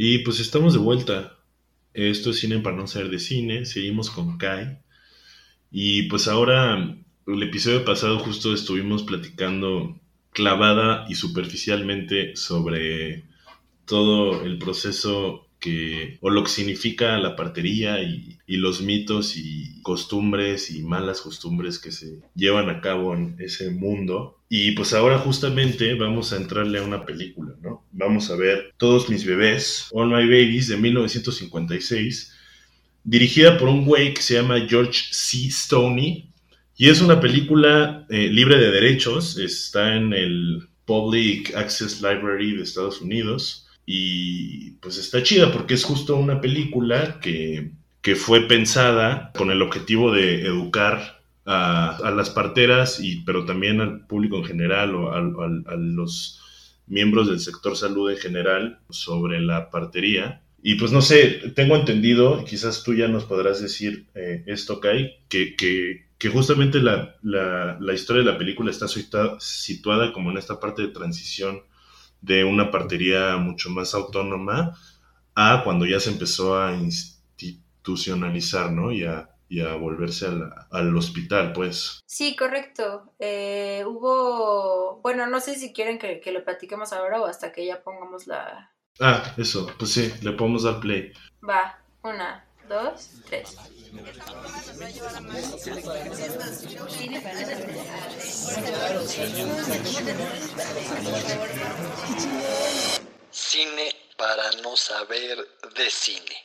Y pues estamos de vuelta. Esto es Cine para no ser de cine. Seguimos con Kai. Y pues ahora, el episodio pasado justo estuvimos platicando clavada y superficialmente sobre todo el proceso que, o lo que significa la partería y, y, los mitos y costumbres y malas costumbres que se llevan a cabo en ese mundo. Y pues ahora justamente vamos a entrarle a una película, ¿no? Vamos a ver Todos mis bebés, All My Babies de 1956, dirigida por un güey que se llama George C. Stoney. Y es una película eh, libre de derechos, está en el Public Access Library de Estados Unidos. Y pues está chida porque es justo una película que, que fue pensada con el objetivo de educar a, a, las parteras, y, pero también al público en general o a, a, los miembros del sector salud en general sobre la partería. Y pues no sé, tengo entendido, quizás tú ya nos podrás decir eh, esto, Kai, que, que, que justamente la, la, la, historia de la película está situada como en esta parte de transición de una partería mucho más autónoma a cuando ya se empezó a institucionalizar, ¿no? Y a, y a volverse al, al, hospital, pues. Sí, correcto. Eh, hubo, bueno, no sé si quieren que, que, lo platiquemos ahora o hasta que ya pongamos la... Ah, eso, pues sí, le podemos dar play. Va, una, dos, tres. Cine para no saber de cine.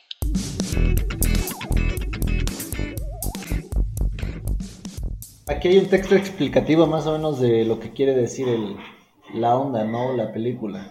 Aquí hay un texto explicativo más o menos de lo que quiere decir el, la onda, ¿no? La película.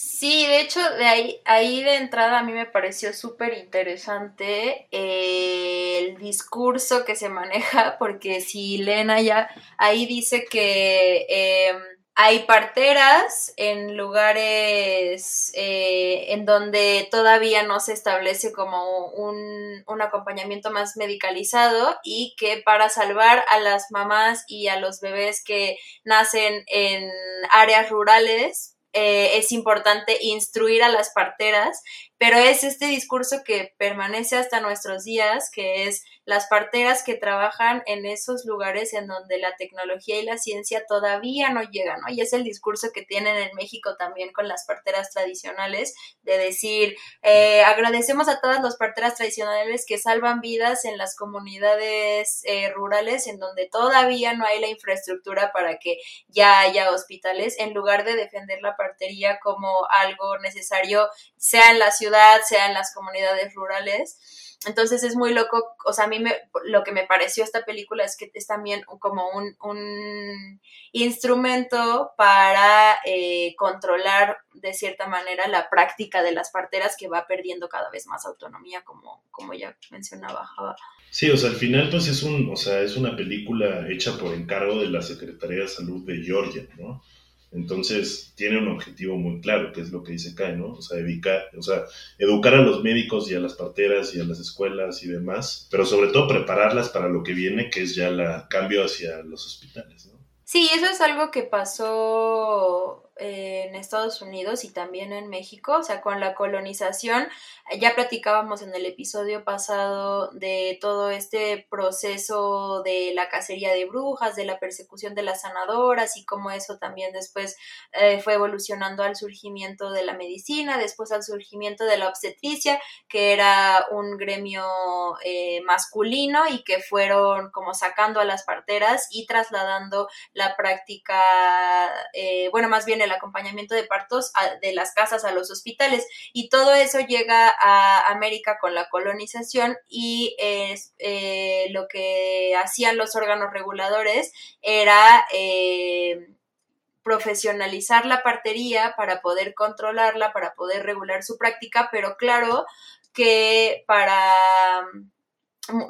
Sí, de hecho, de ahí, ahí de entrada a mí me pareció súper interesante eh, el discurso que se maneja, porque si leen allá, ahí dice que eh, hay parteras en lugares eh, en donde todavía no se establece como un, un acompañamiento más medicalizado y que para salvar a las mamás y a los bebés que nacen en áreas rurales, eh, es importante instruir a las parteras, pero es este discurso que permanece hasta nuestros días, que es las parteras que trabajan en esos lugares en donde la tecnología y la ciencia todavía no llegan, ¿no? Y es el discurso que tienen en México también con las parteras tradicionales, de decir, eh, agradecemos a todas las parteras tradicionales que salvan vidas en las comunidades eh, rurales en donde todavía no hay la infraestructura para que ya haya hospitales, en lugar de defender la partería como algo necesario, sea en la ciudad, sea en las comunidades rurales. Entonces es muy loco, o sea, a mí me, lo que me pareció esta película es que es también como un, instrumento para eh, controlar de cierta manera la práctica de las parteras que va perdiendo cada vez más autonomía, como, como ya mencionaba Java. Sí, o sea, al final pues es un, o sea, es una película hecha por encargo de la Secretaría de Salud de Georgia, ¿no? Entonces, tiene un objetivo muy claro, que es lo que dice Kai, ¿no? O sea, educar, o sea, educar a los médicos y a las parteras y a las escuelas y demás, pero sobre todo prepararlas para lo que viene, que es ya el cambio hacia los hospitales, ¿no? Sí, eso es algo que pasó eh, en Estados Unidos y también en México, o sea, con la colonización, ya platicábamos en el episodio pasado de todo este proceso de la cacería de brujas, de la persecución de las sanadoras y cómo eso también después eh, fue evolucionando al surgimiento de la medicina, después al surgimiento de la obstetricia, que era un gremio eh, masculino y que fueron como sacando a las parteras y trasladando la práctica, eh, bueno, más bien el acompañamiento de partos de las casas a los hospitales. Y todo eso llega a América con la colonización y es, eh, lo que hacían los órganos reguladores era eh, profesionalizar la partería para poder controlarla, para poder regular su práctica, pero claro que para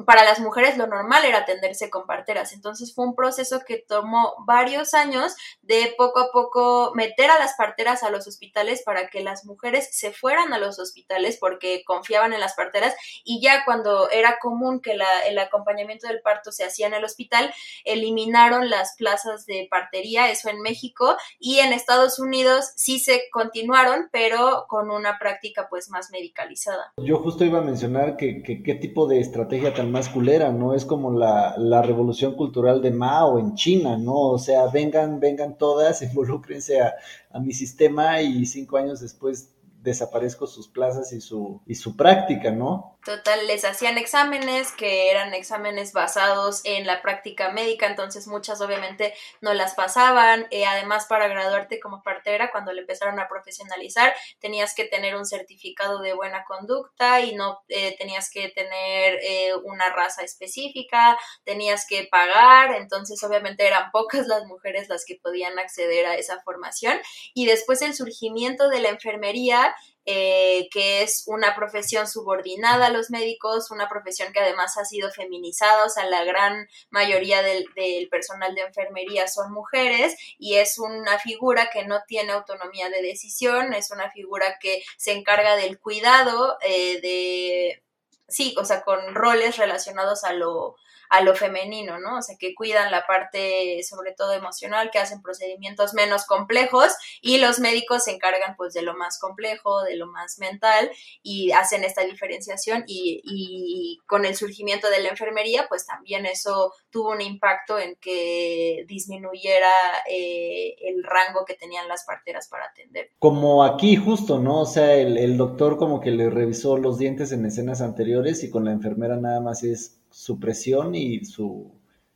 para las mujeres lo normal era atenderse con parteras. Entonces fue un proceso que tomó varios años de poco a poco meter a las parteras a los hospitales para que las mujeres se fueran a los hospitales porque confiaban en las parteras y ya cuando era común que el acompañamiento del parto se hacía en el hospital, eliminaron las plazas de partería, eso en México y en Estados Unidos sí se continuaron, pero con una práctica pues más medicalizada. Yo justo iba a mencionar que qué tipo de estrategia tan masculera, ¿no? Es como la, la, revolución cultural de Mao en China, ¿no? O sea, vengan, vengan todas, involúcrense a, a mi sistema y cinco años después desaparezco sus plazas y su, y su práctica, ¿no? Total, les hacían exámenes que eran exámenes basados en la práctica médica, entonces muchas obviamente no las pasaban. Eh, además, para graduarte como partera, cuando le empezaron a profesionalizar, tenías que tener un certificado de buena conducta y no eh, tenías que tener eh, una raza específica, tenías que pagar, entonces obviamente eran pocas las mujeres las que podían acceder a esa formación. Y después el surgimiento de la enfermería eh, que es una profesión subordinada a los médicos, una profesión que además ha sido feminizada, o sea, la gran mayoría del, personal de enfermería son mujeres y es una figura que no tiene autonomía de decisión, es una figura que se encarga del cuidado eh, de, sí, o sea, con roles relacionados a lo a lo femenino, ¿no? O sea, que cuidan la parte sobre todo emocional, que hacen procedimientos menos complejos y los médicos se encargan pues de lo más complejo, de lo más mental y hacen esta diferenciación y, con el surgimiento de la enfermería pues también eso tuvo un impacto en que disminuyera eh, el rango que tenían las parteras para atender. Como aquí justo, ¿no? O sea, el, el doctor como que le revisó los dientes en escenas anteriores y con la enfermera nada más es su presión y su,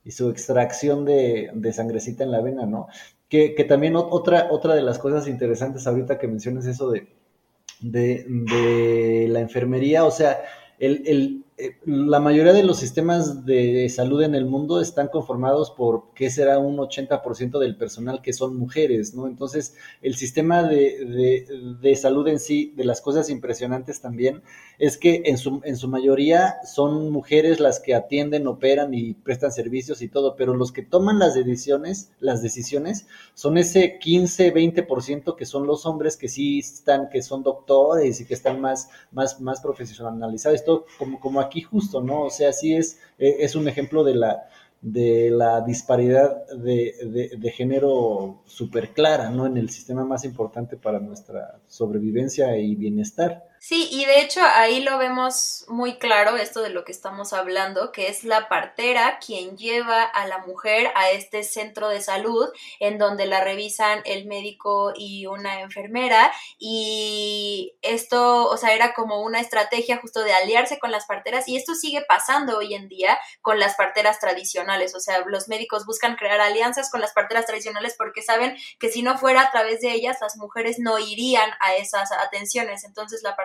y su extracción de, de, sangrecita en la vena, ¿no? Que, que, también otra, otra de las cosas interesantes ahorita que mencionas eso de, de, de la enfermería, o sea, el, el, la mayoría de los sistemas de salud en el mundo están conformados por, ¿qué será? Un 80% del personal que son mujeres, ¿no? Entonces, el sistema de, de, salud en sí, de las cosas impresionantes también, es que en su, en su mayoría son mujeres las que atienden, operan y prestan servicios y todo, pero los que toman las decisiones, las decisiones, son ese 15, 20% que son los hombres que sí están, que son doctores y que están más, más, más profesionalizados. Esto como, como aquí justo, ¿no? O sea, sí es, eh, es un ejemplo de la, de la disparidad de, de, género súper clara, ¿no? En el sistema más importante para nuestra sobrevivencia y bienestar. Sí, y de hecho ahí lo vemos muy claro, esto de lo que estamos hablando, que es la partera quien lleva a la mujer a este centro de salud en donde la revisan el médico y una enfermera y esto, o sea, era como una estrategia justo de aliarse con las parteras y esto sigue pasando hoy en día con las parteras tradicionales, o sea, los médicos buscan crear alianzas con las parteras tradicionales porque saben que si no fuera a través de ellas las mujeres no irían a esas atenciones, entonces la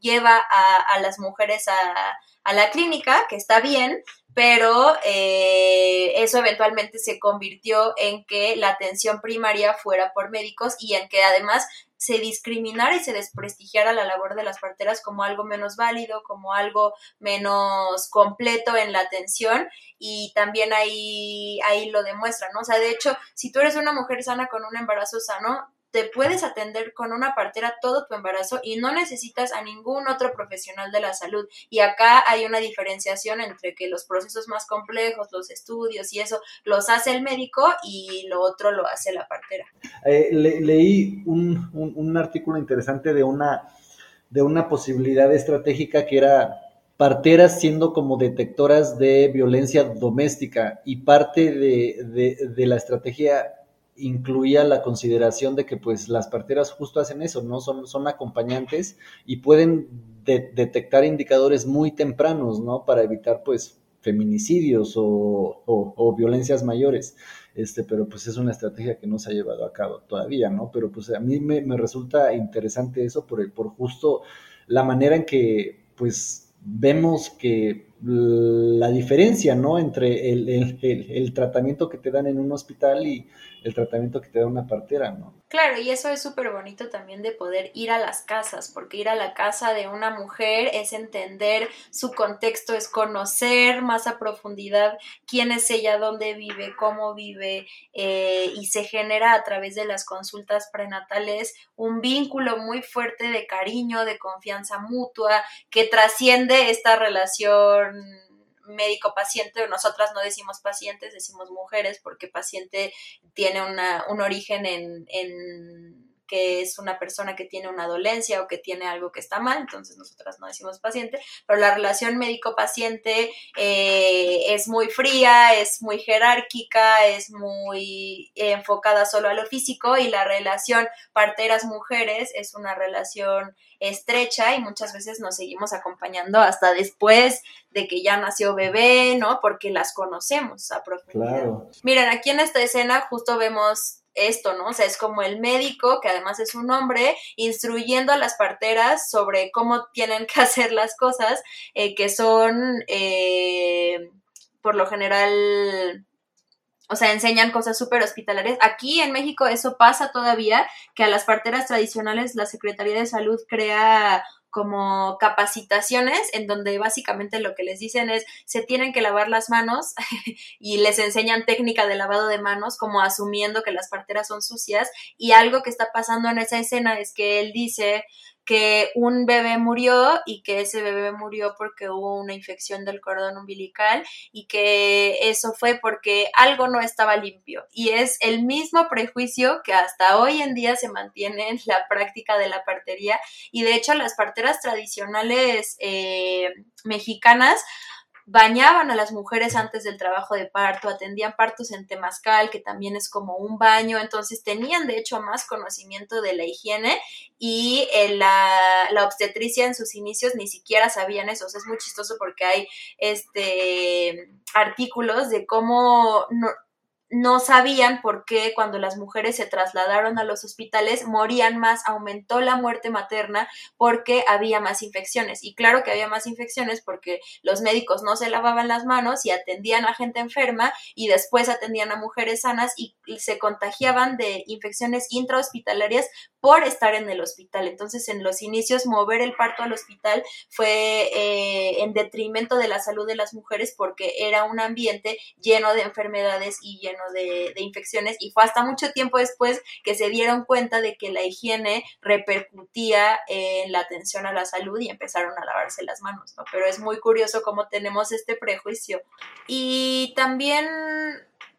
lleva a, las mujeres a, la clínica, que está bien, pero eh, eso eventualmente se convirtió en que la atención primaria fuera por médicos y en que además se discriminara y se desprestigiara la labor de las parteras como algo menos válido, como algo menos completo en la atención y también ahí, ahí lo demuestra, ¿no? O sea, de hecho, si tú eres una mujer sana con un embarazo sano, te puedes atender con una partera todo tu embarazo y no necesitas a ningún otro profesional de la salud. Y acá hay una diferenciación entre que los procesos más complejos, los estudios y eso, los hace el médico y lo otro lo hace la partera. Eh, leí un, un, artículo interesante de una, de una posibilidad estratégica que era parteras siendo como detectoras de violencia doméstica y parte de, de la estrategia incluía la consideración de que pues las parteras justo hacen eso, ¿no? Son, son acompañantes y pueden detectar indicadores muy tempranos, ¿no? Para evitar pues feminicidios o, o, violencias mayores. Este, pero pues es una estrategia que no se ha llevado a cabo todavía, ¿no? Pero pues a mí me, me resulta interesante eso por, por justo la manera en que pues vemos que la diferencia, ¿no? Entre el, el, el, tratamiento que te dan en un hospital y el tratamiento que te da una partera, ¿no? Claro, y eso es súper bonito también de poder ir a las casas, porque ir a la casa de una mujer es entender su contexto, es conocer más a profundidad quién es ella, dónde vive, cómo vive, eh, y se genera a través de las consultas prenatales un vínculo muy fuerte de cariño, de confianza mutua, que trasciende esta relación médico-paciente, nosotras no decimos pacientes, decimos mujeres, porque paciente tiene una, un origen en, en que es una persona que tiene una dolencia o que tiene algo que está mal, entonces nosotras no decimos paciente, pero la relación médico-paciente eh, es muy fría, es muy jerárquica, es muy enfocada solo a lo físico y la relación parteras-mujeres es una relación estrecha y muchas veces nos seguimos acompañando hasta después de que ya nació bebé, ¿no? Porque las conocemos a profundidad. Miren, aquí en esta escena justo vemos esto, ¿no? O sea, es como el médico, que además es un hombre, instruyendo a las parteras sobre cómo tienen que hacer las cosas, eh, que son, eh, por lo general, o sea, enseñan cosas súper hospitalarias. Aquí en México eso pasa todavía, que a las parteras tradicionales la Secretaría de Salud crea como capacitaciones en donde básicamente lo que les dicen es se tienen que lavar las manos y les enseñan técnica de lavado de manos como asumiendo que las parteras son sucias y algo que está pasando en esa escena es que él dice que un bebé murió y que ese bebé murió porque hubo una infección del cordón umbilical y que eso fue porque algo no estaba limpio. Y es el mismo prejuicio que hasta hoy en día se mantiene en la práctica de la partería y de hecho las parteras tradicionales eh, mexicanas bañaban a las mujeres antes del trabajo de parto, atendían partos en temazcal, que también es como un baño, entonces tenían de hecho más conocimiento de la higiene y eh, la, la, obstetricia en sus inicios ni siquiera sabían eso, es muy chistoso porque hay este artículos de cómo no, no sabían por qué cuando las mujeres se trasladaron a los hospitales morían más, aumentó la muerte materna porque había más infecciones. Y claro que había más infecciones porque los médicos no se lavaban las manos y atendían a gente enferma y después atendían a mujeres sanas y se contagiaban de infecciones intrahospitalarias por estar en el hospital. Entonces, en los inicios, mover el parto al hospital fue eh, en detrimento de la salud de las mujeres porque era un ambiente lleno de enfermedades y lleno de, infecciones y fue hasta mucho tiempo después que se dieron cuenta de que la higiene repercutía en la atención a la salud y empezaron a lavarse las manos, ¿no? Pero es muy curioso cómo tenemos este prejuicio. Y también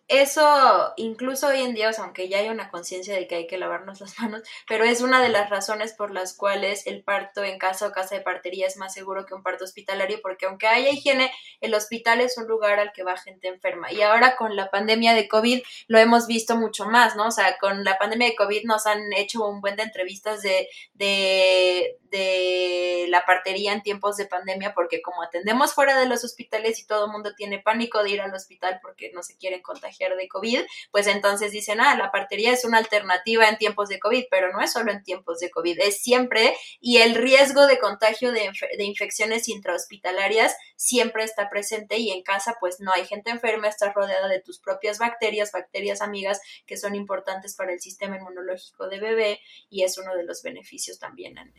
eso, incluso hoy en día, aunque ya hay una conciencia de que hay que lavarnos las manos, pero es una de las razones por las cuales el parto en casa o casa de partería es más seguro que un parto hospitalario, porque aunque haya higiene, el hospital es un lugar al que va gente enferma. Y ahora con la pandemia de COVID lo hemos visto mucho más, ¿no? O sea, con la pandemia de COVID nos han hecho un buen de entrevistas de, de, de la partería en tiempos de pandemia, porque como atendemos fuera de los hospitales y todo el mundo tiene pánico de ir al hospital porque no se quieren contagiar, de COVID, pues entonces dicen, ah, la partería es una alternativa en tiempos de COVID, pero no es solo en tiempos de COVID, es siempre, y el riesgo de contagio de, de infecciones intrahospitalarias siempre está presente y en casa pues no hay gente enferma, estás rodeada de tus propias bacterias, bacterias amigas que son importantes para el sistema inmunológico de bebé y es uno de los beneficios también. En,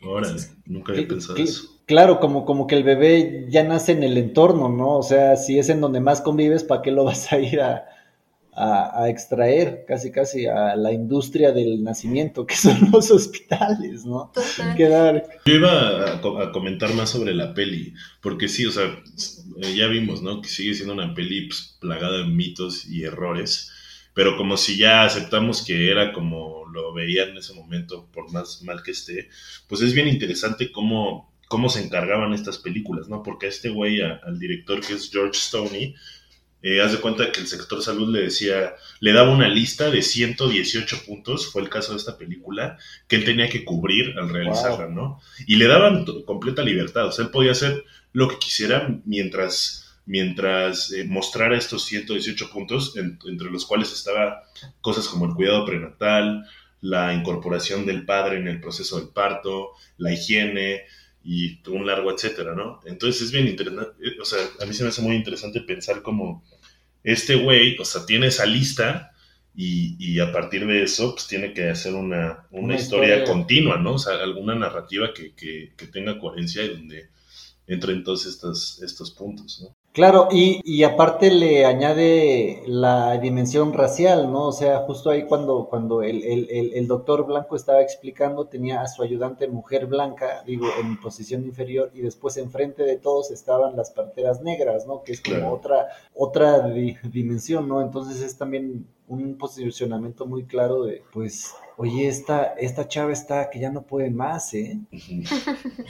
nunca había pensado eso. Claro, como, como que el bebé ya nace en el entorno, ¿no? O sea, si es en donde más convives, ¿para qué lo vas a ir a, a, extraer casi casi a la industria del nacimiento, que son los hospitales, ¿no? Yo iba a, comentar más sobre la peli, porque sí, o sea, eh, ya vimos, ¿no? Que sigue siendo una peli pues, plagada de mitos y errores, pero como si ya aceptamos que era como lo veían en ese momento, por más mal que esté, pues es bien interesante cómo, cómo se encargaban estas películas, ¿no? Porque a este güey, al director que es George Stoney, eh, haz de cuenta que el sector salud le decía, le daba una lista de 118 puntos, fue el caso de esta película, que él tenía que cubrir al realizarla, ¿no? Y le daban completa libertad, o sea, él podía hacer lo que quisiera mientras, mientras eh, mostrara estos 118 puntos, entre los cuales estaba cosas como el cuidado prenatal, la incorporación del padre en el proceso del parto, la higiene, y un largo etcétera, ¿no? Entonces es bien interesante, o sea, a mí se me hace muy interesante pensar como este güey, o sea, tiene esa lista Y, y, a partir de eso, pues tiene que hacer una, una, Una historia, historia. continua, ¿no? O sea, alguna narrativa que, que, que tenga coherencia y donde entren todos estos, estos puntos, ¿no? Claro, y, y aparte le añade la dimensión racial, ¿no? O sea, justo ahí cuando, cuando el, el, el, el doctor Blanco estaba explicando, tenía a su ayudante mujer blanca, digo, en posición inferior, y después enfrente de todos estaban las parteras negras, ¿no? Que es como Claro. otra, otra di- dimensión, ¿no? Entonces es también un posicionamiento muy claro de, pues, oye, esta, esta chava está que ya no puede más, ¿eh?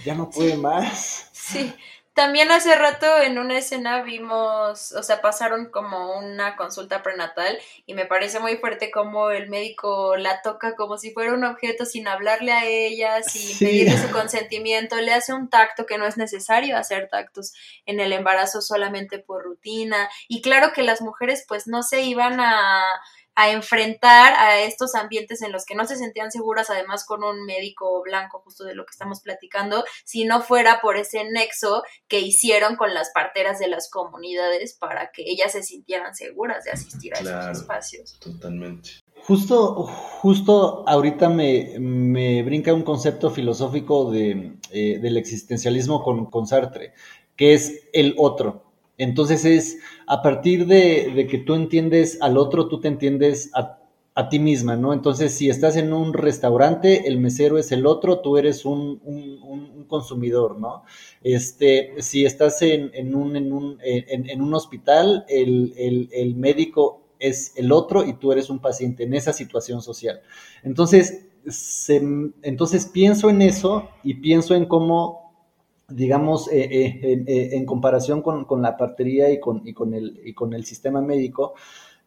Ya no puede más. Sí. También hace rato en una escena vimos, o sea, pasaron como una consulta prenatal y me parece muy fuerte como el médico la toca como si fuera un objeto sin hablarle a ella, sin Sí. pedirle su consentimiento, le hace un tacto que no es necesario hacer tactos en el embarazo solamente por rutina y claro que las mujeres pues no se iban a a enfrentar a estos ambientes en los que no se sentían seguras, además con un médico blanco, justo de lo que estamos platicando, si no fuera por ese nexo que hicieron con las parteras de las comunidades para que ellas se sintieran seguras de asistir a Claro. esos espacios. Totalmente. Justo, justo ahorita me, me brinca un concepto filosófico de, eh, del existencialismo con, con Sartre, que es el otro. Entonces es a partir de, que tú entiendes al otro, tú te entiendes a, ti misma, ¿no? Entonces, si estás en un restaurante, el mesero es el otro, tú eres un, consumidor, ¿no? Este, si estás en, un, hospital, el, médico es el otro y tú eres un paciente en esa situación social. Entonces, entonces pienso en eso y pienso en cómo, digamos, eh, eh, en, eh, en comparación con, con la partería y con, y, con el, y con el sistema médico,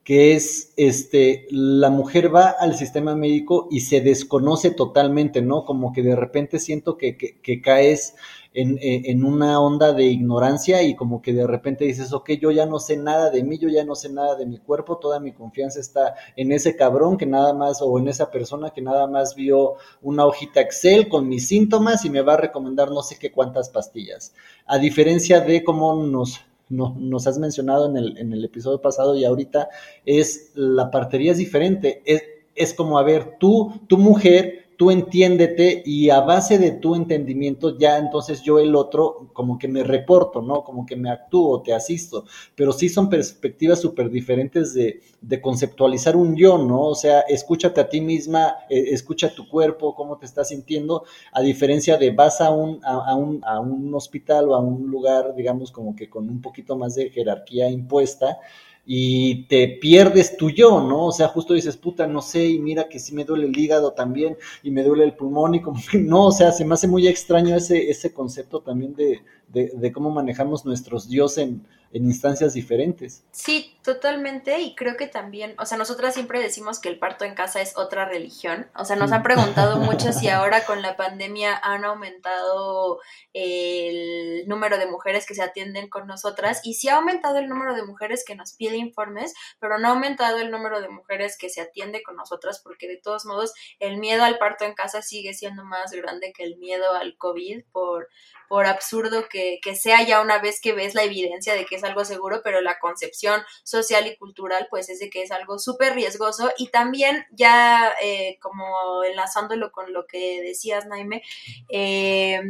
que es, este, la mujer va al sistema médico y se desconoce totalmente, ¿no? Como que de repente siento que, que, que caes en, eh, en, una onda de ignorancia y como que de repente dices, ok, yo ya no sé nada de mí, yo ya no sé nada de mi cuerpo, toda mi confianza está en ese cabrón que nada más, o en esa persona que nada más vio una hojita Excel con mis síntomas y me va a recomendar no sé qué cuántas pastillas. A diferencia de cómo nos no, nos has mencionado en el, en el, episodio pasado y ahorita, es la partería es diferente. Es, es como, a ver, tú, tu mujer, tú entiéndete y a base de tu entendimiento ya entonces yo el otro como que me reporto, ¿no? Como que me actúo, te asisto, pero sí son perspectivas súper diferentes de, de, conceptualizar un yo, ¿no? O sea, escúchate a ti misma, eh, escucha tu cuerpo, cómo te estás sintiendo, a diferencia de vas a un, a, a, un, a un hospital o a un lugar, digamos, como que con un poquito más de jerarquía impuesta, y te pierdes tu yo, ¿no? O sea, justo dices, puta, no sé, y mira que sí me duele el hígado también, y me duele el pulmón, y como que no, o sea, se me hace muy extraño ese, ese concepto también de, de, cómo manejamos nuestros dios en, en, instancias diferentes. Sí, totalmente, y creo que también, o sea, nosotras siempre decimos que el parto en casa es otra religión, o sea, nos han preguntado mucho si ahora con la pandemia han aumentado el número de mujeres que se atienden con nosotras, y sí ha aumentado el número de mujeres que nos piden informes, pero no ha aumentado el número de mujeres que se atiende con nosotras, porque de todos modos el miedo al parto en casa sigue siendo más grande que el miedo al COVID, por, por absurdo que, que sea ya una vez que ves la evidencia de que es algo seguro, pero la concepción social y cultural pues es de que es algo súper riesgoso y también ya eh, como enlazándolo con lo que decías, Naime, eh,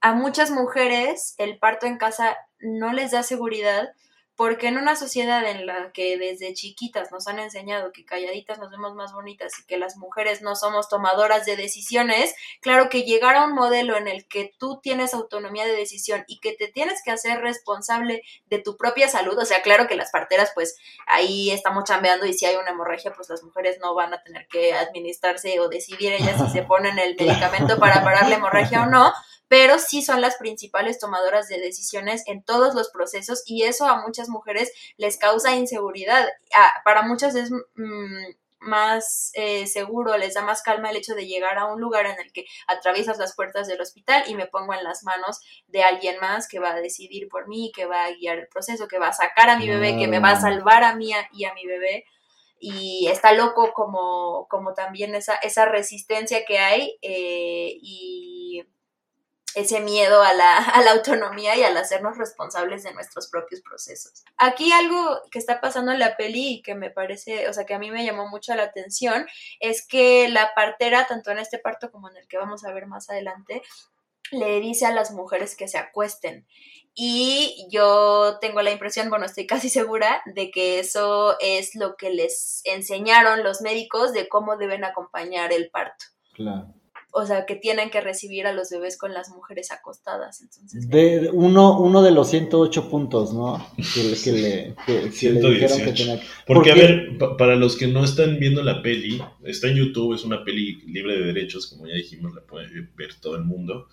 a muchas mujeres el parto en casa no les da seguridad porque en una sociedad en la que desde chiquitas nos han enseñado que calladitas nos vemos más bonitas y que las mujeres no somos tomadoras de decisiones, claro que llegar a un modelo en el que tú tienes autonomía de decisión y que te tienes que hacer responsable de tu propia salud, o sea, claro que las parteras pues ahí estamos chambeando y si hay una hemorragia pues las mujeres no van a tener que administrarse o decidir ellas si se ponen el medicamento para parar la hemorragia o no, pero sí son las principales tomadoras de decisiones en todos los procesos y eso a muchas mujeres les causa inseguridad. Para muchas es mmm, más eh, seguro, les da más calma el hecho de llegar a un lugar en el que atraviesas las puertas del hospital y me pongo en las manos de alguien más que va a decidir por mí, que va a guiar el proceso, que va a sacar a mi bebé, que me va a salvar a mí y a mi bebé y está loco como, como también esa, esa resistencia que hay eh, y ese miedo a la, a la, autonomía y al hacernos responsables de nuestros propios procesos. Aquí algo que está pasando en la peli y que me parece, o sea, que a mí me llamó mucho la atención, es que la partera, tanto en este parto como en el que vamos a ver más adelante, le dice a las mujeres que se acuesten. Y yo tengo la impresión, bueno, estoy casi segura de que eso es lo que les enseñaron los médicos de cómo deben acompañar el parto. Claro o sea, que tienen que recibir a los bebés con las mujeres acostadas. Entonces, de uno, uno de los 108 puntos, ¿no? Que, que le, que, le dijeron que tenía Porque, a ver, para los que no están viendo la peli, está en YouTube, es una peli libre de derechos, como ya dijimos, la puede ver todo el mundo.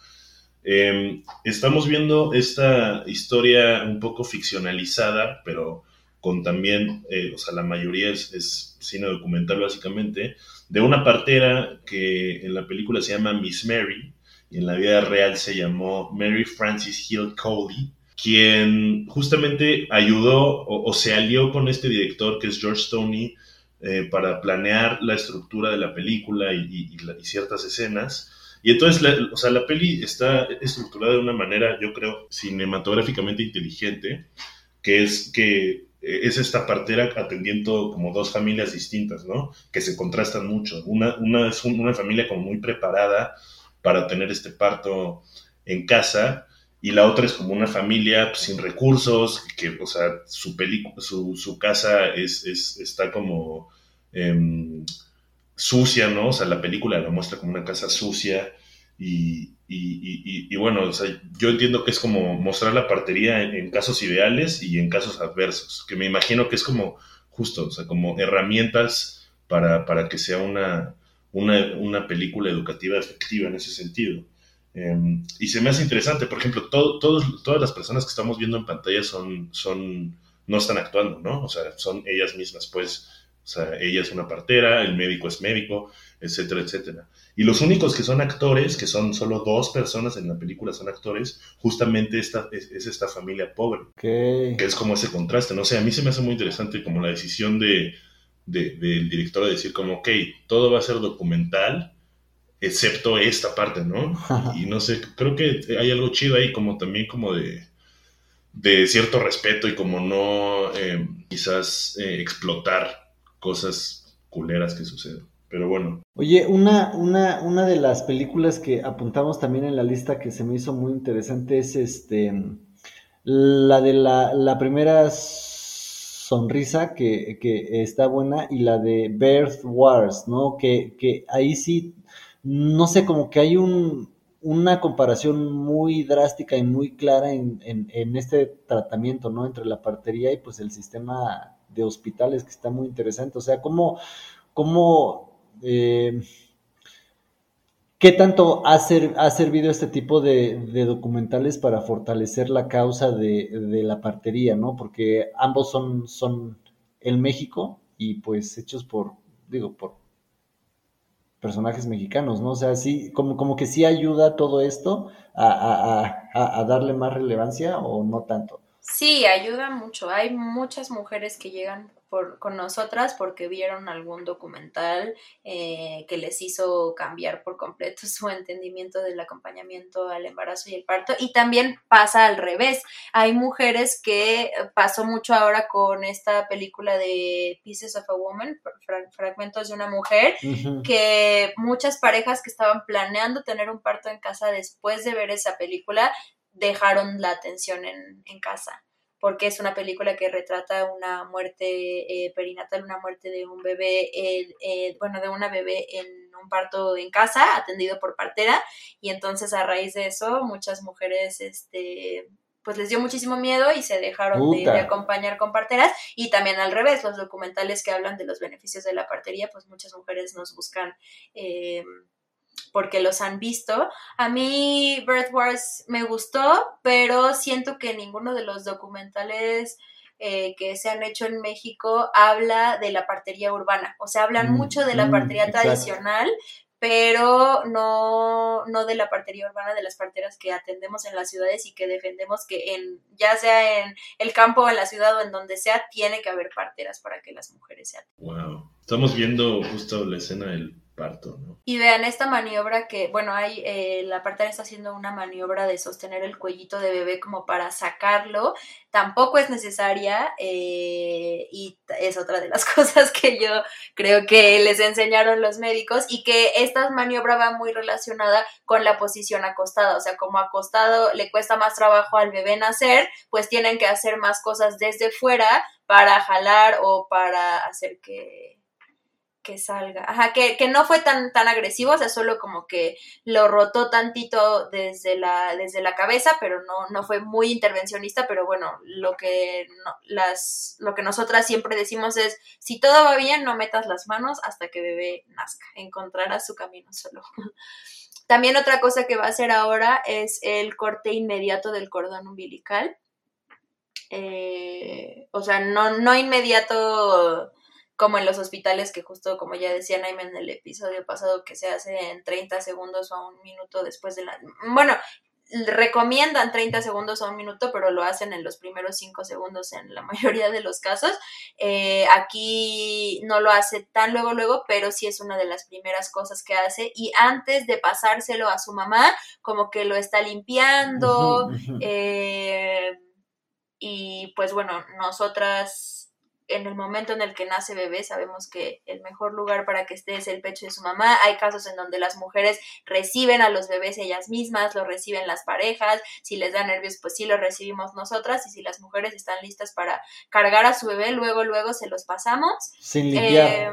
Em, estamos viendo esta historia un poco ficcionalizada, pero con también, eh, o sea, la mayoría es, es cine documental básicamente, de una partera que en la película se llama Miss Mary y en la vida real se llamó Mary Frances Hill Coley, quien justamente ayudó o, se alió con este director que es George Stoney eh, para planear la estructura de la película y, ciertas escenas. Y entonces, la, o sea, la peli está estructurada de una manera, yo creo, cinematográficamente inteligente, que es que es esta partera atendiendo como dos familias distintas, ¿no? Que se contrastan mucho. Una, una es una familia como muy preparada para tener este parto en casa y la otra es como una familia pues, sin recursos, que, o sea, su, su, su casa es, es, está como em, sucia, ¿no? O sea, la película la muestra como una casa sucia y, y, y, bueno, yo entiendo que es como mostrar la partería en, casos ideales y en casos adversos, que me imagino que es como justo, o sea, como herramientas para, para que sea una, una, una, película educativa efectiva en ese sentido. Em, y se me hace interesante, por ejemplo, todo, todas las personas que estamos viendo en pantalla son, son, no están actuando, ¿no? O sea, son ellas mismas, pues, o sea, ella es una partera, el médico es médico, etcétera, etcétera. Y los únicos que son actores, que son solo dos personas en la película, son actores, justamente esta, es, esta familia pobre. Que es como ese contraste, ¿no? sé, a mí se me hace muy interesante como la decisión de, del director de decir como, ok, todo va a ser documental, excepto esta parte, ¿no? y no sé, creo que hay algo chido ahí como también como de, de cierto respeto y como no eh, quizás eh, explotar cosas culeras que suceden. Pero bueno. Oye, una, una, una de las películas que apuntamos también en la lista que se me hizo muy interesante es este la de la, la primera sonrisa que, que, está buena y la de Birth Wars, ¿no? Que, que ahí sí, no sé, como que hay un, una comparación muy drástica y muy clara en, en, en, este tratamiento, ¿no? Entre la partería y pues el sistema de hospitales que está muy interesante. O sea, cómo, cómo eh, ¿Qué tanto ha, ha, servido este tipo de, documentales para fortalecer la causa de, la partería, no? Porque ambos son, son en México y pues hechos por, digo, por personajes mexicanos, ¿no? O sea, sí, como, como que sí ayuda todo esto a darle más relevancia o no tanto. Sí, ayuda mucho. Hay muchas mujeres que llegan por, con nosotras porque vieron algún documental eh, que les hizo cambiar por completo su entendimiento del acompañamiento al embarazo y el parto. Y también pasa al revés. Hay mujeres que pasó mucho ahora con esta película de Pieces of a Woman, fragmentos de una mujer, que muchas parejas que estaban planeando tener un parto en casa después de ver esa película dejaron la atención en, en casa porque es una película que retrata una muerte eh, perinatal, una muerte de un bebé, eh, bueno, de una bebé en un parto en casa, atendido por partera, y entonces a raíz de eso muchas mujeres, este, pues les dio muchísimo miedo y se dejaron de, acompañar con parteras, y también al revés, los documentales que hablan de los beneficios de la partería, pues muchas mujeres nos buscan. Porque los han visto. A mí Birth Wars me gustó, pero siento que ninguno de los documentales eh, que se han hecho en México habla de la partería urbana. O sea, hablan mm, mucho de la mm, partería tradicional, pero no, no de la partería urbana, de las parteras que atendemos en las ciudades y que defendemos que en, ya sea en el campo o en la ciudad o en donde sea, tiene que haber parteras para que las mujeres sean. Wow. Estamos viendo justo la escena del parto. Y vean esta maniobra que, bueno, hay, eh, la partera está haciendo una maniobra de sostener el cuellito de bebé como para sacarlo, tampoco es necesaria eh, y es otra de las cosas que yo creo que les enseñaron los médicos y que esta maniobra va muy relacionada con la posición acostada, o sea, como acostado le cuesta más trabajo al bebé nacer, pues tienen que hacer más cosas desde fuera para jalar o para hacer que que salga. Ajá, que, que, no fue tan, tan agresivo, o sea, solo como que lo rotó tantito desde la, desde la cabeza, pero no, no fue muy intervencionista, pero bueno, lo que, las, lo que nosotras siempre decimos es, si todo va bien, no metas las manos hasta que bebé nazca, encontrará su camino solo. También otra cosa que va a hacer ahora es el corte inmediato del cordón umbilical. Eh, o sea, no, no inmediato como en los hospitales que justo como ya decía Naime en el episodio pasado que se hace en 30 segundos o un minuto después de la... Bueno, recomiendan 30 segundos o un minuto, pero lo hacen en los primeros 5 segundos en la mayoría de los casos. Eh, aquí no lo hace tan luego, luego, pero sí es una de las primeras cosas que hace. Y antes de pasárselo a su mamá, como que lo está limpiando. Eh, y pues bueno, nosotras en el momento en el que nace bebé, sabemos que el mejor lugar para que esté es el pecho de su mamá. Hay casos en donde las mujeres reciben a los bebés ellas mismas, lo reciben las parejas. Si les da nervios, pues sí lo recibimos nosotras. Y si las mujeres están listas para cargar a su bebé, luego, luego se los pasamos. Sin limpiar. Eh,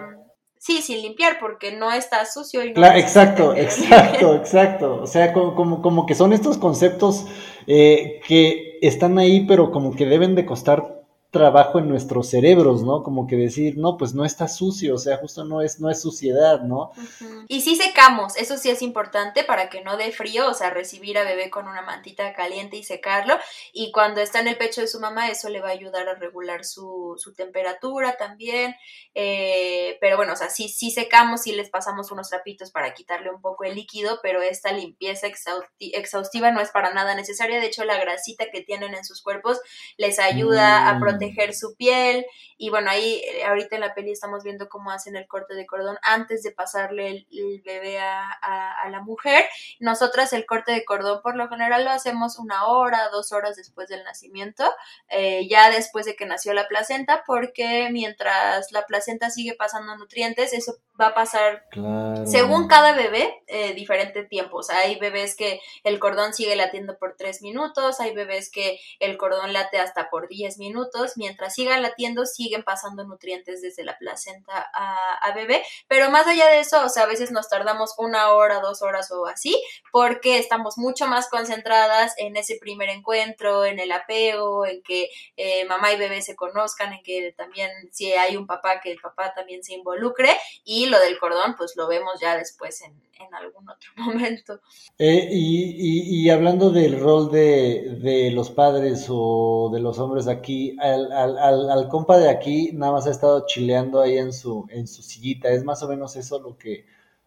sí, sin limpiar, porque no está sucio. Y no claro, exacto, exacto, exacto. O sea, como, como, como que son estos conceptos eh, que están ahí, pero como que deben de costar trabajo en nuestros cerebros, ¿no? Como que decir, no, pues no está sucio, o sea, justo no es, no es suciedad, ¿no? Y sí secamos, eso sí es importante para que no dé frío, o sea, recibir a bebé con una mantita caliente y secarlo, y cuando está en el pecho de su mamá, eso le va a ayudar a regular su, su temperatura también, eh, pero bueno, o sea, sí, sí secamos, sí les pasamos unos trapitos para quitarle un poco el líquido, pero esta limpieza exhaustiva no es para nada necesaria, de hecho la grasita que tienen en sus cuerpos les ayuda a proteger mm su piel. Y bueno, ahí eh, ahorita en la peli estamos viendo cómo hacen el corte de cordón antes de pasarle el, bebé a, a, la mujer. Nosotras el corte de cordón por lo general lo hacemos una hora, dos horas después del nacimiento, eh, ya después de que nació la placenta, porque mientras la placenta sigue pasando nutrientes, eso va a pasar según cada bebé eh, diferente tiempo. O sea, hay bebés que el cordón sigue latiendo por tres minutos, hay bebés que el cordón late hasta por diez minutos, mientras siga latiendo siguen pasando nutrientes desde la placenta a, bebé, pero más allá de eso, o sea, a veces nos tardamos una hora, dos horas o así, porque estamos mucho más concentradas en ese primer encuentro, en el apego, en que eh, mamá y bebé se conozcan, en que también si hay un papá, que el papá también se involucre. Y lo del cordón, pues lo vemos ya después en, en algún otro momento. Eh, y, y, hablando del rol de, de, los padres o de los hombres aquí, al, al, al, compa de aquí nada más ha estado chileando ahí en su, en su sillita, es más o menos eso lo que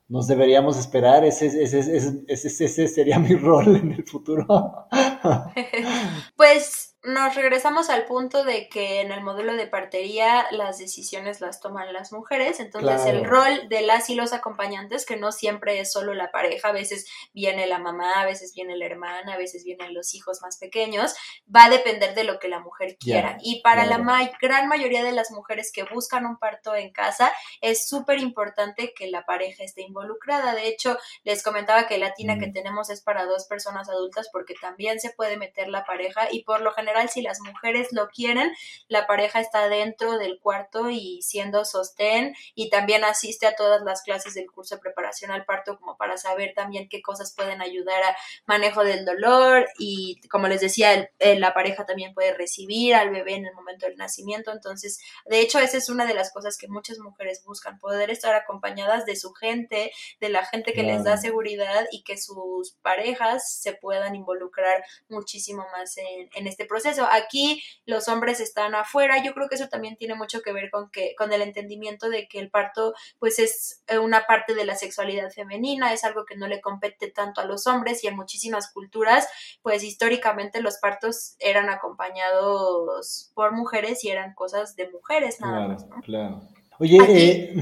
nos deberíamos esperar, ese, ese, ese, ese, ese sería mi rol en el futuro. pues nos regresamos al punto de que en el modelo de partería las decisiones las toman las mujeres, entonces el rol de las y los acompañantes, que no siempre es solo la pareja, a veces viene la mamá, a veces viene la hermana, a veces vienen los hijos más pequeños, va a depender de lo que la mujer quiera. y para la gran mayoría de las mujeres que buscan un parto en casa, es súper importante que la pareja esté involucrada. De hecho, les comentaba que la tina que mm. tenemos es para dos personas adultas porque también se puede meter la pareja y por lo general si las mujeres lo quieren, la pareja está dentro del cuarto y siendo sostén y también asiste a todas las clases del curso de preparación al parto como para saber también qué cosas pueden ayudar a manejo del dolor y como les decía, la pareja también puede recibir al bebé en el momento del nacimiento. Entonces, de hecho, esa es una de las cosas que muchas mujeres buscan, poder estar acompañadas de su gente, de la gente que les da seguridad y que sus parejas se puedan involucrar muchísimo más en, en este proceso eso, aquí los hombres están afuera, yo creo que eso también tiene mucho que ver con que con el entendimiento de que el parto pues es eh, una parte de la sexualidad femenina, es algo que no le compete tanto a los hombres y en muchísimas culturas pues históricamente los partos eran acompañados por mujeres y eran cosas de mujeres nada más, Claro. Oye, eh,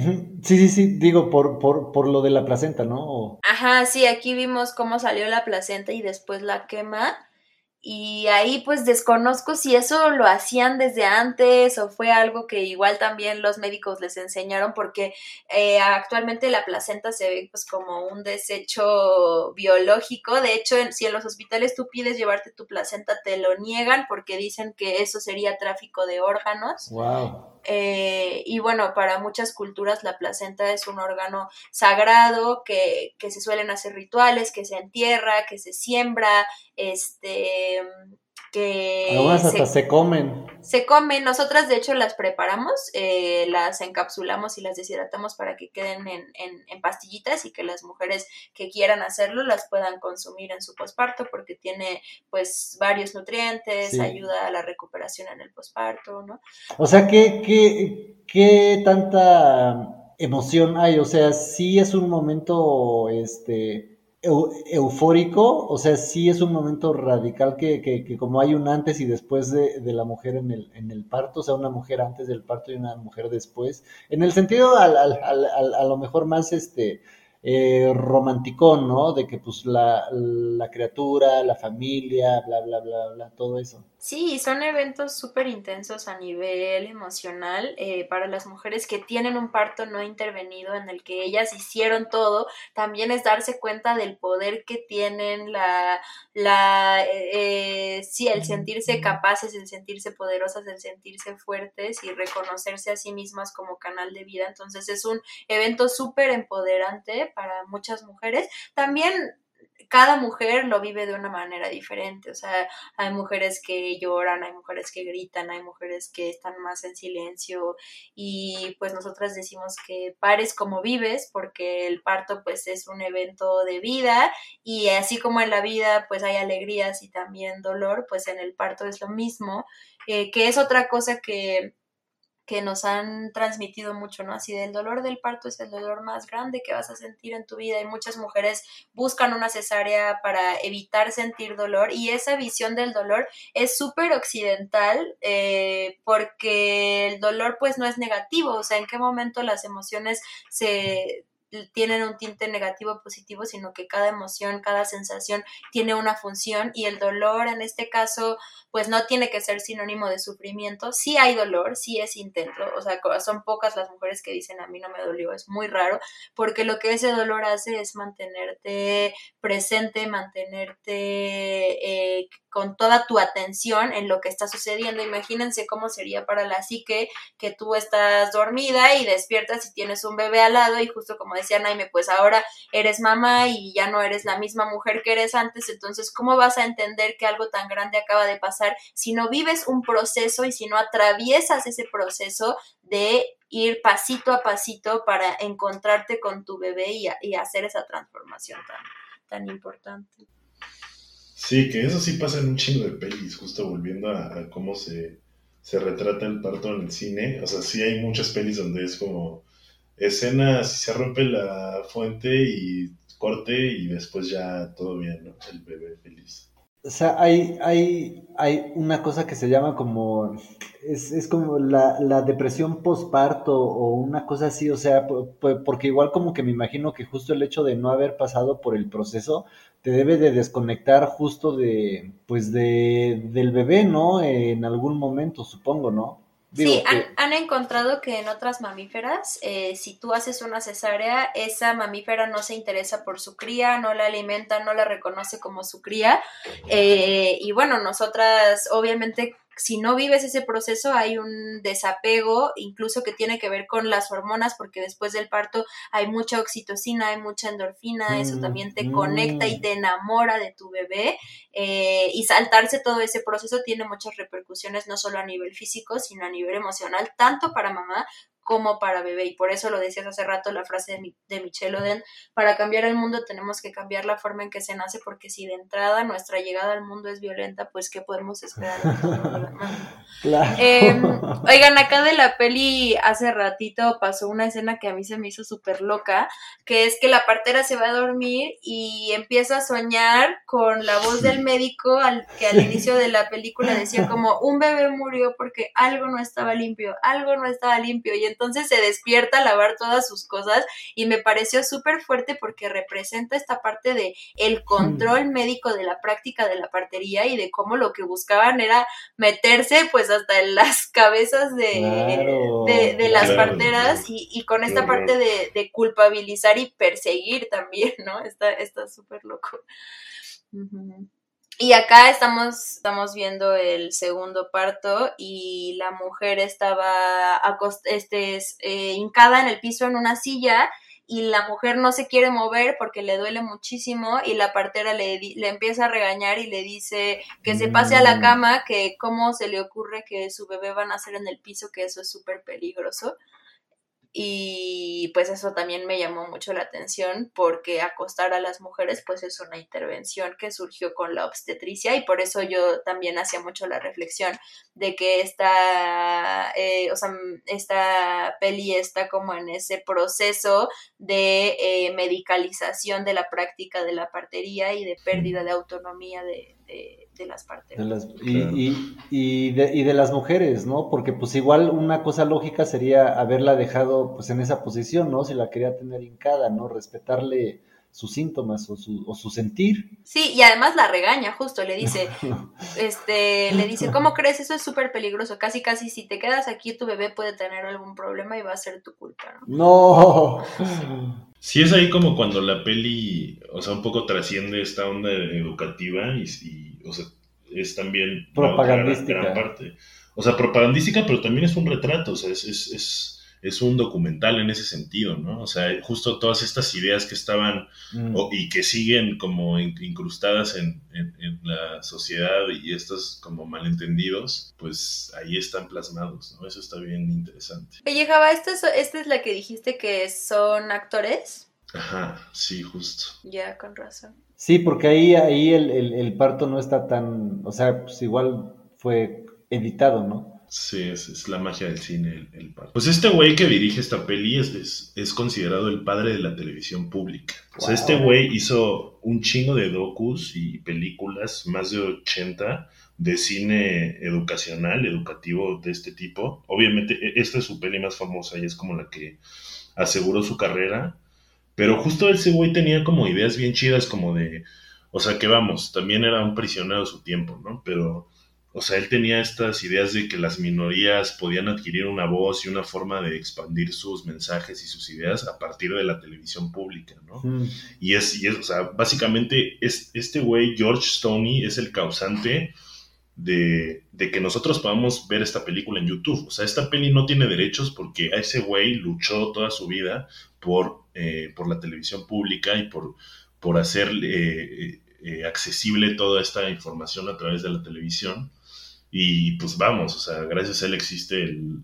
sí, sí, sí, digo, por, por, por lo de la placenta, ¿no? Ajá, sí, aquí vimos cómo salió la placenta y después la quema. Y ahí pues desconozco si eso lo hacían desde antes o fue algo que igual también los médicos les enseñaron porque eh, actualmente la placenta se ve pues como un desecho biológico. De hecho, si en los hospitales tú pides llevarte tu placenta te lo niegan porque dicen que eso sería tráfico de órganos. Wow. Eh, y bueno, para muchas culturas la placenta es un órgano sagrado que, que se suelen hacer rituales, que se entierra, que se siembra, este que algunas hasta se, comen. Se comen, nosotras de hecho las preparamos, eh, las encapsulamos y las deshidratamos para que queden en, en, pastillitas y que las mujeres que quieran hacerlo las puedan consumir en su posparto porque tiene pues varios nutrientes, ayuda a la recuperación en el posparto, ¿no? O sea, ¿qué, qué, qué tanta emoción hay? O sea, sí es un momento, este eufórico, o sea, sí es un momento radical que, que, como hay un antes y después de, de, la mujer en el, en el parto, o sea, una mujer antes del parto y una mujer después, en el sentido al, al, al, a lo mejor más este eh, romanticón, ¿no? De que pues la, la criatura, la familia, bla, bla, bla, bla, todo eso. Sí, son eventos súper intensos a nivel emocional eh, para las mujeres que tienen un parto no intervenido en el que ellas hicieron todo. También es darse cuenta del poder que tienen, la, la, eh, sí, el sentirse capaces, el sentirse poderosas, el sentirse fuertes y reconocerse a sí mismas como canal de vida. Entonces es un evento súper empoderante para muchas mujeres. También cada mujer lo vive de una manera diferente, o sea, hay mujeres que lloran, hay mujeres que gritan, hay mujeres que están más en silencio y pues nosotras decimos que pares como vives porque el parto pues es un evento de vida y así como en la vida pues hay alegrías y también dolor, pues en el parto es lo mismo, eh, que es otra cosa que que nos han transmitido mucho, ¿no? Así del dolor del parto es el dolor más grande que vas a sentir en tu vida y muchas mujeres buscan una cesárea para evitar sentir dolor y esa visión del dolor es súper occidental eh, porque el dolor pues no es negativo, o sea, en qué momento las emociones se tienen un tinte negativo o positivo, sino que cada emoción, cada sensación tiene una función y el dolor en este caso pues no tiene que ser sinónimo de sufrimiento. Sí hay dolor, sí es intento, o sea, son pocas las mujeres que dicen a mí no me dolió, es muy raro, porque lo que ese dolor hace es mantenerte presente, mantenerte eh, con toda tu atención en lo que está sucediendo. Imagínense cómo sería para la psique que tú estás dormida y despiertas y tienes un bebé al lado y justo como decía Naime, pues ahora eres mamá y ya no eres la misma mujer que eres antes, entonces ¿cómo vas a entender que algo tan grande acaba de pasar? si no vives un proceso y si no atraviesas ese proceso de ir pasito a pasito para encontrarte con tu bebé y, hacer esa transformación tan, tan importante. Sí, que eso sí pasa en un chingo de pelis, justo volviendo a, cómo se, se, retrata el parto en el cine. O sea, sí hay muchas pelis donde es como escenas, se rompe la fuente y corte y después ya todo bien, ¿no? El bebé feliz. O sea, hay, hay, hay una cosa que se llama como, es, es como la, la depresión postparto o una cosa así, o sea, porque igual como que me imagino que justo el hecho de no haber pasado por el proceso te debe de desconectar justo de, pues de, del bebé, ¿no? En algún momento, supongo, ¿no? Sí, han, encontrado que en otras mamíferas, eh, si tú haces una cesárea, esa mamífera no se interesa por su cría, no la alimenta, no la reconoce como su cría. Eh, y bueno, nosotras obviamente si no vives ese proceso hay un desapego, incluso que tiene que ver con las hormonas, porque después del parto hay mucha oxitocina, hay mucha endorfina, eso mm, también te conecta y mm. te enamora de tu bebé. Eh, y saltarse todo ese proceso tiene muchas repercusiones, no solo a nivel físico, sino a nivel emocional, tanto para mamá como para bebé. Y por eso lo decías hace rato la frase de, de Michelle Oden, para cambiar el mundo tenemos que cambiar la forma en que se nace, porque si de entrada nuestra llegada al mundo es violenta, pues ¿qué podemos esperar? Em, oigan, acá de la peli hace ratito pasó una escena que a mí se me hizo súper loca, que es que la partera se va a dormir y empieza a soñar con la voz del médico al, que al inicio de la película decía como un bebé murió porque algo no estaba limpio, algo no estaba limpio. Y entonces se despierta a lavar todas sus cosas y me pareció súper fuerte porque representa esta parte de el control médico de la práctica de la partería y de cómo lo que buscaban era meterse pues hasta en las cabezas de, de, las parteras y, con esta parte de, de, culpabilizar y perseguir también, ¿no? Está súper loco. Y acá estamos, estamos viendo el segundo parto y la mujer estaba este, eh, hincada en el piso en una silla y la mujer no se quiere mover porque le duele muchísimo y la partera le, le empieza a regañar y le dice que se pase a la mm. cama, que cómo se le ocurre que su bebé va a nacer en el piso, que eso es súper peligroso. Y pues eso también me llamó mucho la atención porque acostar a las mujeres pues es una intervención que surgió con la obstetricia y por eso yo también hacía mucho la reflexión de que esta, eh, o sea, esta peli está como en ese proceso de eh, medicalización de la práctica de la partería y de pérdida de autonomía de, de, las partes. y, y, de, y, de, las mujeres, ¿no? Porque pues igual una cosa lógica sería haberla dejado pues en esa posición, ¿no? Si la quería tener hincada, ¿no? Respetarle sus síntomas o su, o su sentir. Sí, y además la regaña, justo, le dice, este, le dice, ¿cómo crees? Eso es súper peligroso, casi casi si te quedas aquí tu bebé puede tener algún problema y va a ser tu culpa, ¿no? No. Sí, es ahí como cuando la peli, o sea, un poco trasciende esta onda educativa y, o sea, es también propagandística. Gran, parte. O sea, propagandística, pero también es un retrato, o sea, es, es, es es un documental en ese sentido, ¿no? O sea, justo todas estas ideas que estaban mm. y que siguen como incrustadas en, la sociedad y estos como malentendidos, pues ahí están plasmados, ¿no? Eso está bien interesante. Oye, Java, ¿esta es, esta es la que dijiste que son actores? Ajá, sí, justo. Ya, con razón. Sí, porque ahí, ahí el, el parto no está tan, o sea, pues igual fue editado, ¿no? Sí, es, la magia del cine, el, Pues este güey que dirige esta peli es, es, considerado el padre de la televisión pública. O sea, este güey hizo un chingo de docus y películas, más de 80, de cine educacional, educativo de este tipo. Obviamente, e, esta es su peli más famosa y es como la que aseguró su carrera. Pero justo ese güey tenía como ideas bien chidas, como de. O sea, que vamos, también era un prisionero de su tiempo, ¿no? Pero o sea, él tenía estas ideas de que las minorías podían adquirir una voz y una forma de expandir sus mensajes y sus ideas a partir de la televisión pública, ¿no? Y, es, y es, o sea, básicamente es, este güey, George Stoney, es el causante de, que nosotros podamos ver esta película en YouTube. O sea, esta peli no tiene derechos porque a ese güey luchó toda su vida por, eh, por la televisión pública y por, por hacer eh, eh, accesible toda esta información a través de la televisión. Y pues vamos, o sea, gracias a él existe el,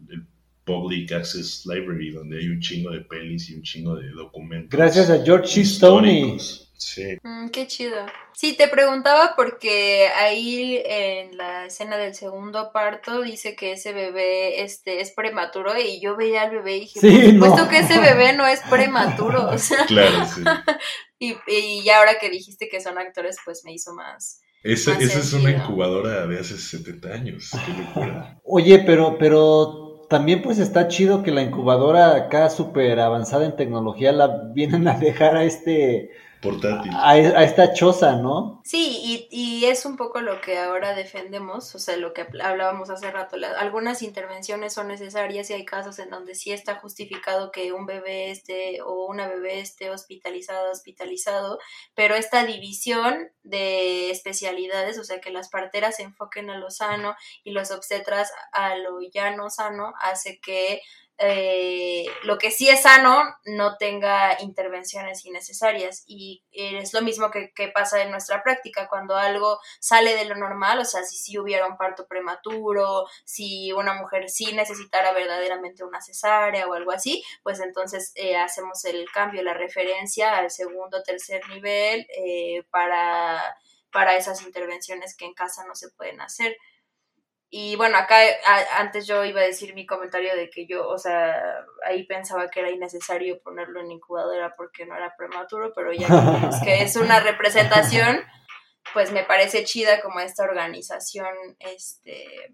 Public Access Library, donde hay un chingo de pelis y un chingo de documentos. Gracias a George Stoney. Sí. Mm, qué chido. Sí, te preguntaba porque ahí en la escena del segundo parto dice que ese bebé este, es prematuro y yo veía al bebé y dije, sí, por que ese bebé no es prematuro. O sea, claro, sí. y, y ya ahora que dijiste que son actores, pues me hizo más, esa, es una incubadora de hace 70 años. Qué locura. Oye, pero, pero también pues está chido que la incubadora acá súper avanzada en tecnología la vienen a dejar a este portátil. A, esta choza, ¿no? Sí, y, y, es un poco lo que ahora defendemos, o sea, lo que hablábamos hace rato. algunas intervenciones son necesarias y hay casos en donde sí está justificado que un bebé esté o una bebé esté hospitalizada, hospitalizado, pero esta división de especialidades, o sea, que las parteras se enfoquen a lo sano y los obstetras a lo ya no sano, hace que eh, lo que sí es sano no tenga intervenciones innecesarias y es lo mismo que, pasa en nuestra práctica cuando algo sale de lo normal, o sea, si sí hubiera un parto prematuro, si una mujer sí necesitara verdaderamente una cesárea o algo así, pues entonces eh, hacemos el cambio, la referencia al segundo o tercer nivel eh, para, para esas intervenciones que en casa no se pueden hacer. Y bueno, acá antes yo iba a decir mi comentario de que yo, o sea, ahí pensaba que era innecesario ponerlo en incubadora porque no era prematuro, pero ya que que es una representación, pues me parece chida como esta organización, este,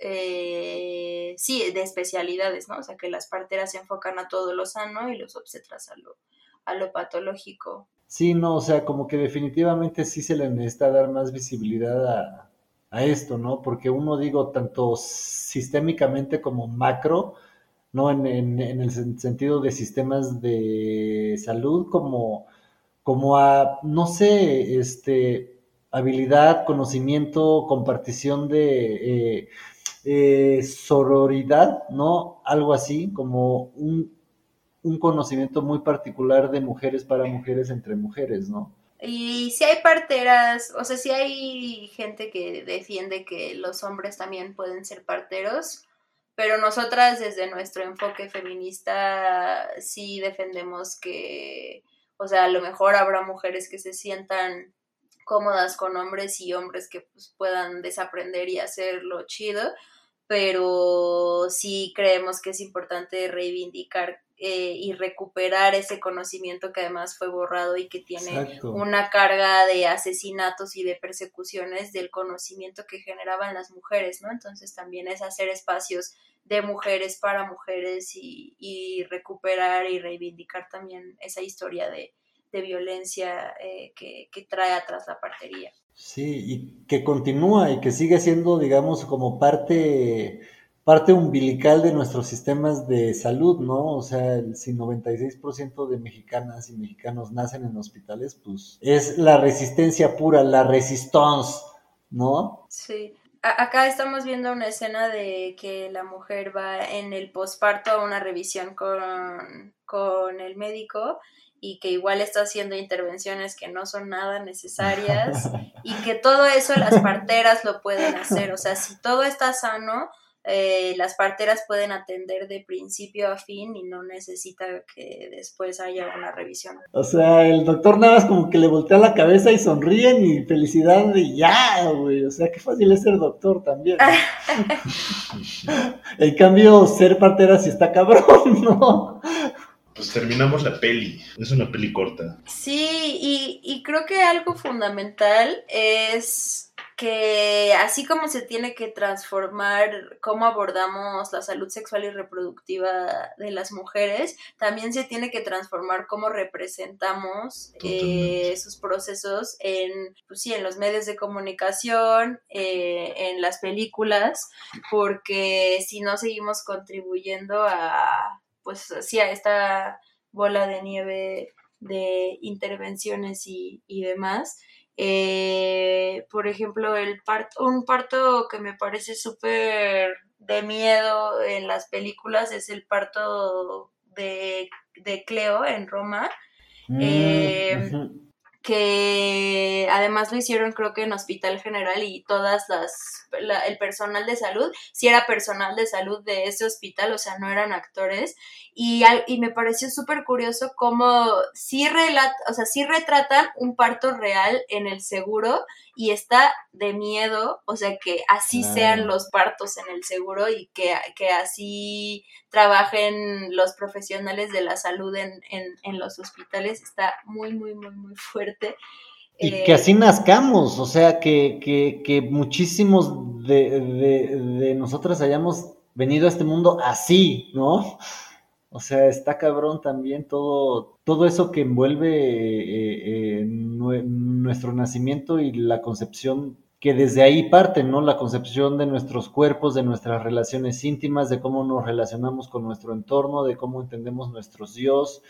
eh, sí, de especialidades, ¿no? O sea, que las parteras se enfocan a todo lo sano y los obstetras a lo, a lo patológico. Sí, no, o sea, como que definitivamente sí se le necesita dar más visibilidad a, a esto, ¿no? Porque uno, digo, tanto sistémicamente como macro, ¿no? En, el sentido de sistemas de salud, como, como a, no sé, este, habilidad, conocimiento, compartición de eh, eh, sororidad, ¿no? Algo así, como un, un conocimiento muy particular de mujeres para mujeres entre mujeres, ¿no? Y si hay parteras, o sea, si hay gente que defiende que los hombres también pueden ser parteros, pero nosotras desde nuestro enfoque feminista sí defendemos que, o sea, a lo mejor habrá mujeres que se sientan cómodas con hombres y hombres que pues, puedan desaprender y hacerlo chido, pero sí creemos que es importante reivindicar eh, y recuperar ese conocimiento que además fue borrado y que tiene Exacto. una carga de asesinatos y de persecuciones del conocimiento que generaban las mujeres, ¿no? Entonces también es hacer espacios de mujeres para mujeres y, y recuperar y reivindicar también esa historia de, de violencia eh, que, que trae atrás la partería. Sí, y que continúa y que sigue siendo, digamos, como parte, parte umbilical de nuestros sistemas de salud, ¿no? O sea, si 96% de mexicanas y mexicanos nacen en hospitales, pues es la resistencia pura, la resistance, ¿no? Sí. Acá estamos viendo una escena de que la mujer va en el posparto a una revisión con, con el médico y que igual está haciendo intervenciones que no son nada necesarias y que todo eso las parteras lo pueden hacer. O sea, si todo está sano, eh, las parteras pueden atender de principio a fin y no necesita que después haya una revisión. O sea, el doctor nada más como que le voltea la cabeza y sonríen y felicidad y ya, güey. O sea, qué fácil es ser doctor también. ¿no? en cambio, ser partera sí está cabrón, ¿no? Pues terminamos la peli. Es una peli corta. Sí, y, y creo que algo fundamental es que así como se tiene que transformar cómo abordamos la salud sexual y reproductiva de las mujeres, también se tiene que transformar cómo representamos eh, Totalmente. sus procesos en, pues sí, en los medios de comunicación, eh, en las películas, porque si no seguimos contribuyendo a, pues sí, a esta bola de nieve de intervenciones y, y demás. Eh, por ejemplo, el parto, un parto que me parece súper de miedo en las películas es el parto de, de Cleo en Roma, Eh, ujú. Que además lo hicieron creo que en Hospital General y todas las, la- el personal de salud, si era personal de salud de ese hospital, o sea, no eran actores, y, al- y me pareció súper curioso cómo sí, relat, o sea, sí retratan un parto real en el seguro y está de miedo, o sea, que así sean los partos en el seguro y que, que así trabajen los profesionales de la salud en, en, en los hospitales, está muy, muy, muy, muy fuerte. Y Eh, que así nazcamos, o sea, que, que, que muchísimos de, de, de nosotras hayamos venido a este mundo así, ¿no? O sea, está cabrón también todo, todo eso que envuelve eh, eh, nue- nuestro nacimiento y la concepción que desde ahí parte, ¿no? La concepción de nuestros cuerpos, de nuestras relaciones íntimas, de cómo nos relacionamos con nuestro entorno, de cómo entendemos nuestros dios.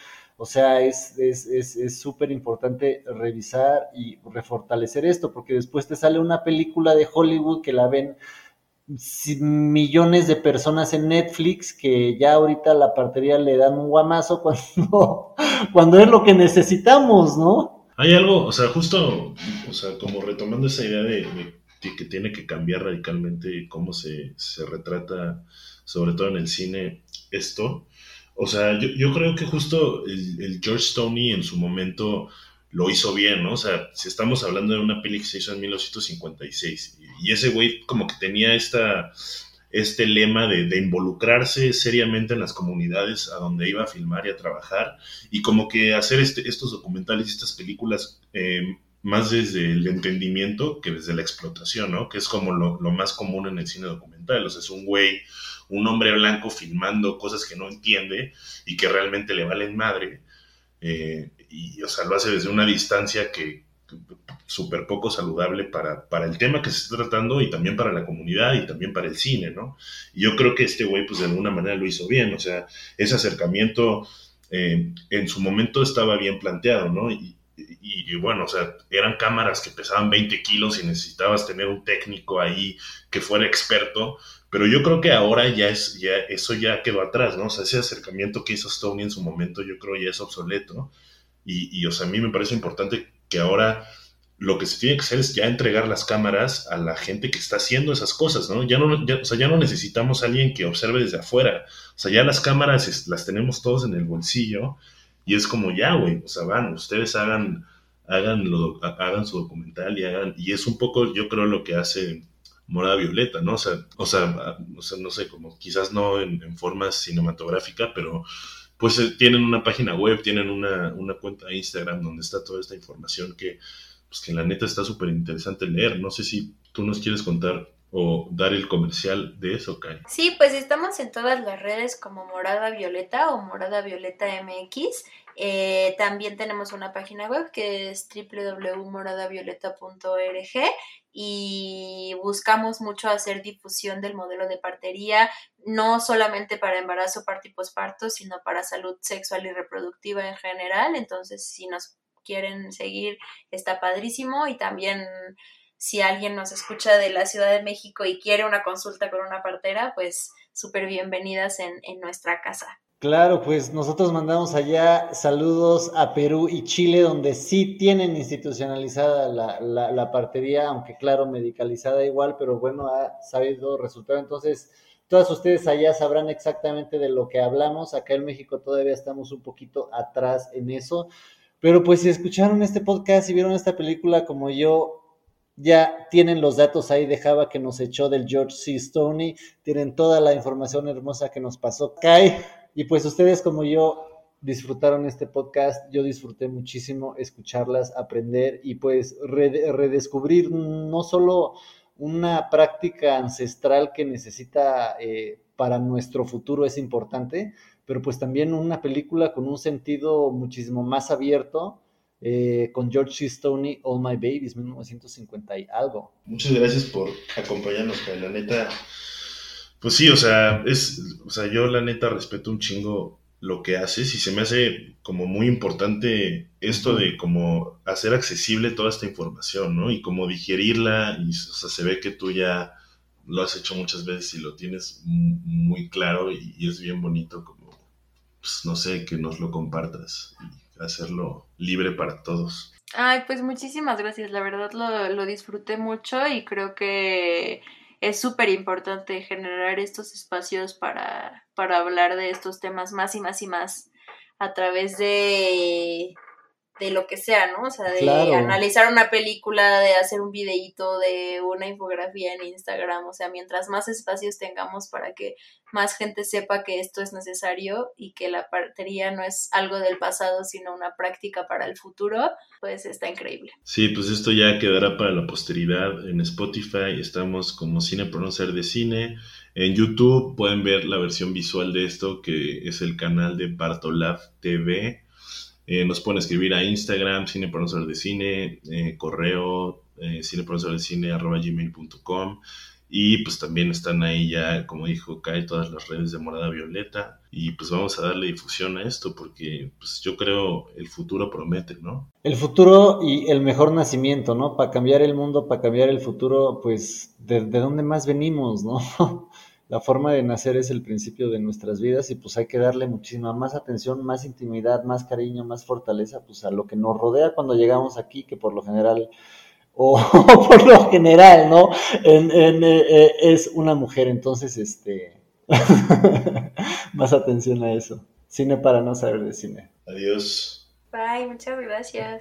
O sea, es es es es súper importante revisar y refortalecer esto, porque después te sale una película de Hollywood que la ven millones de personas en Netflix que ya ahorita la partería le dan un guamazo cuando, cuando es lo que necesitamos, ¿no? Hay algo, o sea, justo, o sea, como retomando esa idea de, de- de que tiene que cambiar radicalmente cómo se, se retrata, sobre todo en el cine, esto. O sea, yo, yo creo que justo el, el George Stoney en su momento lo hizo bien, ¿no? O sea, si estamos hablando de una peli que se hizo en 1956 y, ese güey como que tenía esta, este lema de, de involucrarse seriamente en las comunidades a donde iba a filmar y a trabajar y como que hacer este, estos documentales y estas películas eh, más desde el entendimiento que desde la explotación, ¿no? Que es como lo, más común en el cine documental. O sea, es un güey, un hombre blanco filmando cosas que no entiende y que realmente le valen madre. Eh, y, o sea, lo hace desde una distancia que súper poco saludable para, para el tema que se está tratando y también para la comunidad y también para el cine, ¿no? Y yo creo que este güey, pues de alguna manera lo hizo bien. O sea, ese acercamiento eh, en su momento estaba bien planteado, ¿no? Y, y, bueno, o sea, eran cámaras que pesaban 20 kilos y necesitabas tener un técnico ahí que fuera experto, pero yo creo que ahora ya es, ya, eso ya quedó atrás, ¿no? O sea, ese acercamiento que hizo Stoney en su momento yo creo ya es obsoleto y, y o sea, a mí me parece importante que ahora lo que se tiene que hacer es ya entregar las cámaras a la gente que está haciendo esas cosas, ¿no? Ya no, o sea, ya no necesitamos a alguien que observe desde afuera, o sea, ya las cámaras las tenemos todos en el bolsillo y es como ya, güey, o sea, van, ustedes hagan, hagan, hagan su documental y hagan, y es un poco, yo creo, lo que hace Morada Violeta, ¿no? O sea, o sea, no sé, como quizás no en, forma cinematográfica, pero pues eh, tienen una página web, tienen una, una, cuenta de Instagram donde está toda esta información que, pues que la neta está súper interesante leer. No sé si tú nos quieres contar o dar el comercial de eso, Kai. Sí, pues estamos en todas las redes como Morada Violeta o Morada Violeta MX. Eh, también tenemos una página web que es www.moradavioleta.org y buscamos mucho hacer difusión del modelo de partería, no solamente para embarazo, parto y posparto, sino para salud sexual y reproductiva en general. Entonces, si nos quieren seguir, está padrísimo y también si alguien nos escucha de la Ciudad de México y quiere una consulta con una partera, pues súper bienvenidas en, nuestra casa. Claro, pues nosotros mandamos allá saludos a Perú y Chile, donde sí tienen institucionalizada la, la, partería, aunque claro, medicalizada igual, pero bueno, ha sabido resultar. Entonces, todas ustedes allá sabrán exactamente de lo que hablamos. Acá en México todavía estamos un poquito atrás en eso. Pero pues si escucharon este podcast y vieron esta película como yo, ya tienen los datos ahí de Java que nos echó del George C. Stoney, tienen toda la información hermosa que nos pasó Kai, y pues ustedes como yo disfrutaron este podcast, yo disfruté muchísimo escucharlas, aprender y pues redescubrir no solo una práctica ancestral que necesita eh, para nuestro futuro es importante, pero pues también una película con un sentido muchísimo más abierto, eh, con George C. Stoney, All My Babies, 1950 y algo. Muchas gracias por acompañarnos, La neta, pues sí, o sea, es, o sea, yo la neta respeto un chingo lo que haces y se me hace como muy importante esto de como hacer accesible toda esta información, ¿no? Y como digerirla y, o sea, se ve que tú ya lo has hecho muchas veces y lo tienes muy claro y, y es bien bonito como, pues no sé, que nos lo compartas hacerlo libre para todos. Ay, pues muchísimas gracias, la verdad lo, disfruté mucho y creo que es súper importante generar estos espacios para, para hablar de estos temas más y más y más a través de de lo que sea, ¿no? O sea, de analizar una película, de hacer un videíto, de una infografía en Instagram, o sea, mientras más espacios tengamos para que más gente sepa que esto es necesario y que la partería no es algo del pasado, sino una práctica para el futuro, pues está increíble. Sí, pues esto ya quedará para la posteridad. En Spotify estamos como Cine por no ser de cine. En YouTube pueden ver la versión visual de esto, que es el canal de Partolab TV eh, nos pueden escribir a Instagram, Cine de Cine, eh, correo, eh, de Cine, arroba gmail.com. Y pues también están ahí ya, como dijo Kai, todas las redes de Morada Violeta. Y pues vamos a darle difusión a esto porque pues yo creo el futuro promete, ¿no? El futuro y el mejor nacimiento, ¿no? Para cambiar el mundo, para cambiar el futuro, pues de, de dónde más venimos, ¿no? La forma de nacer es el principio de nuestras vidas y pues hay que darle muchísima más atención, más intimidad, más cariño, más fortaleza pues a lo que nos rodea cuando llegamos aquí, que por lo general, o por lo general, ¿no? En, eh, eh, es una mujer, entonces, este, más atención a eso. Cine para no saber de cine. Adiós. Bye, muchas gracias.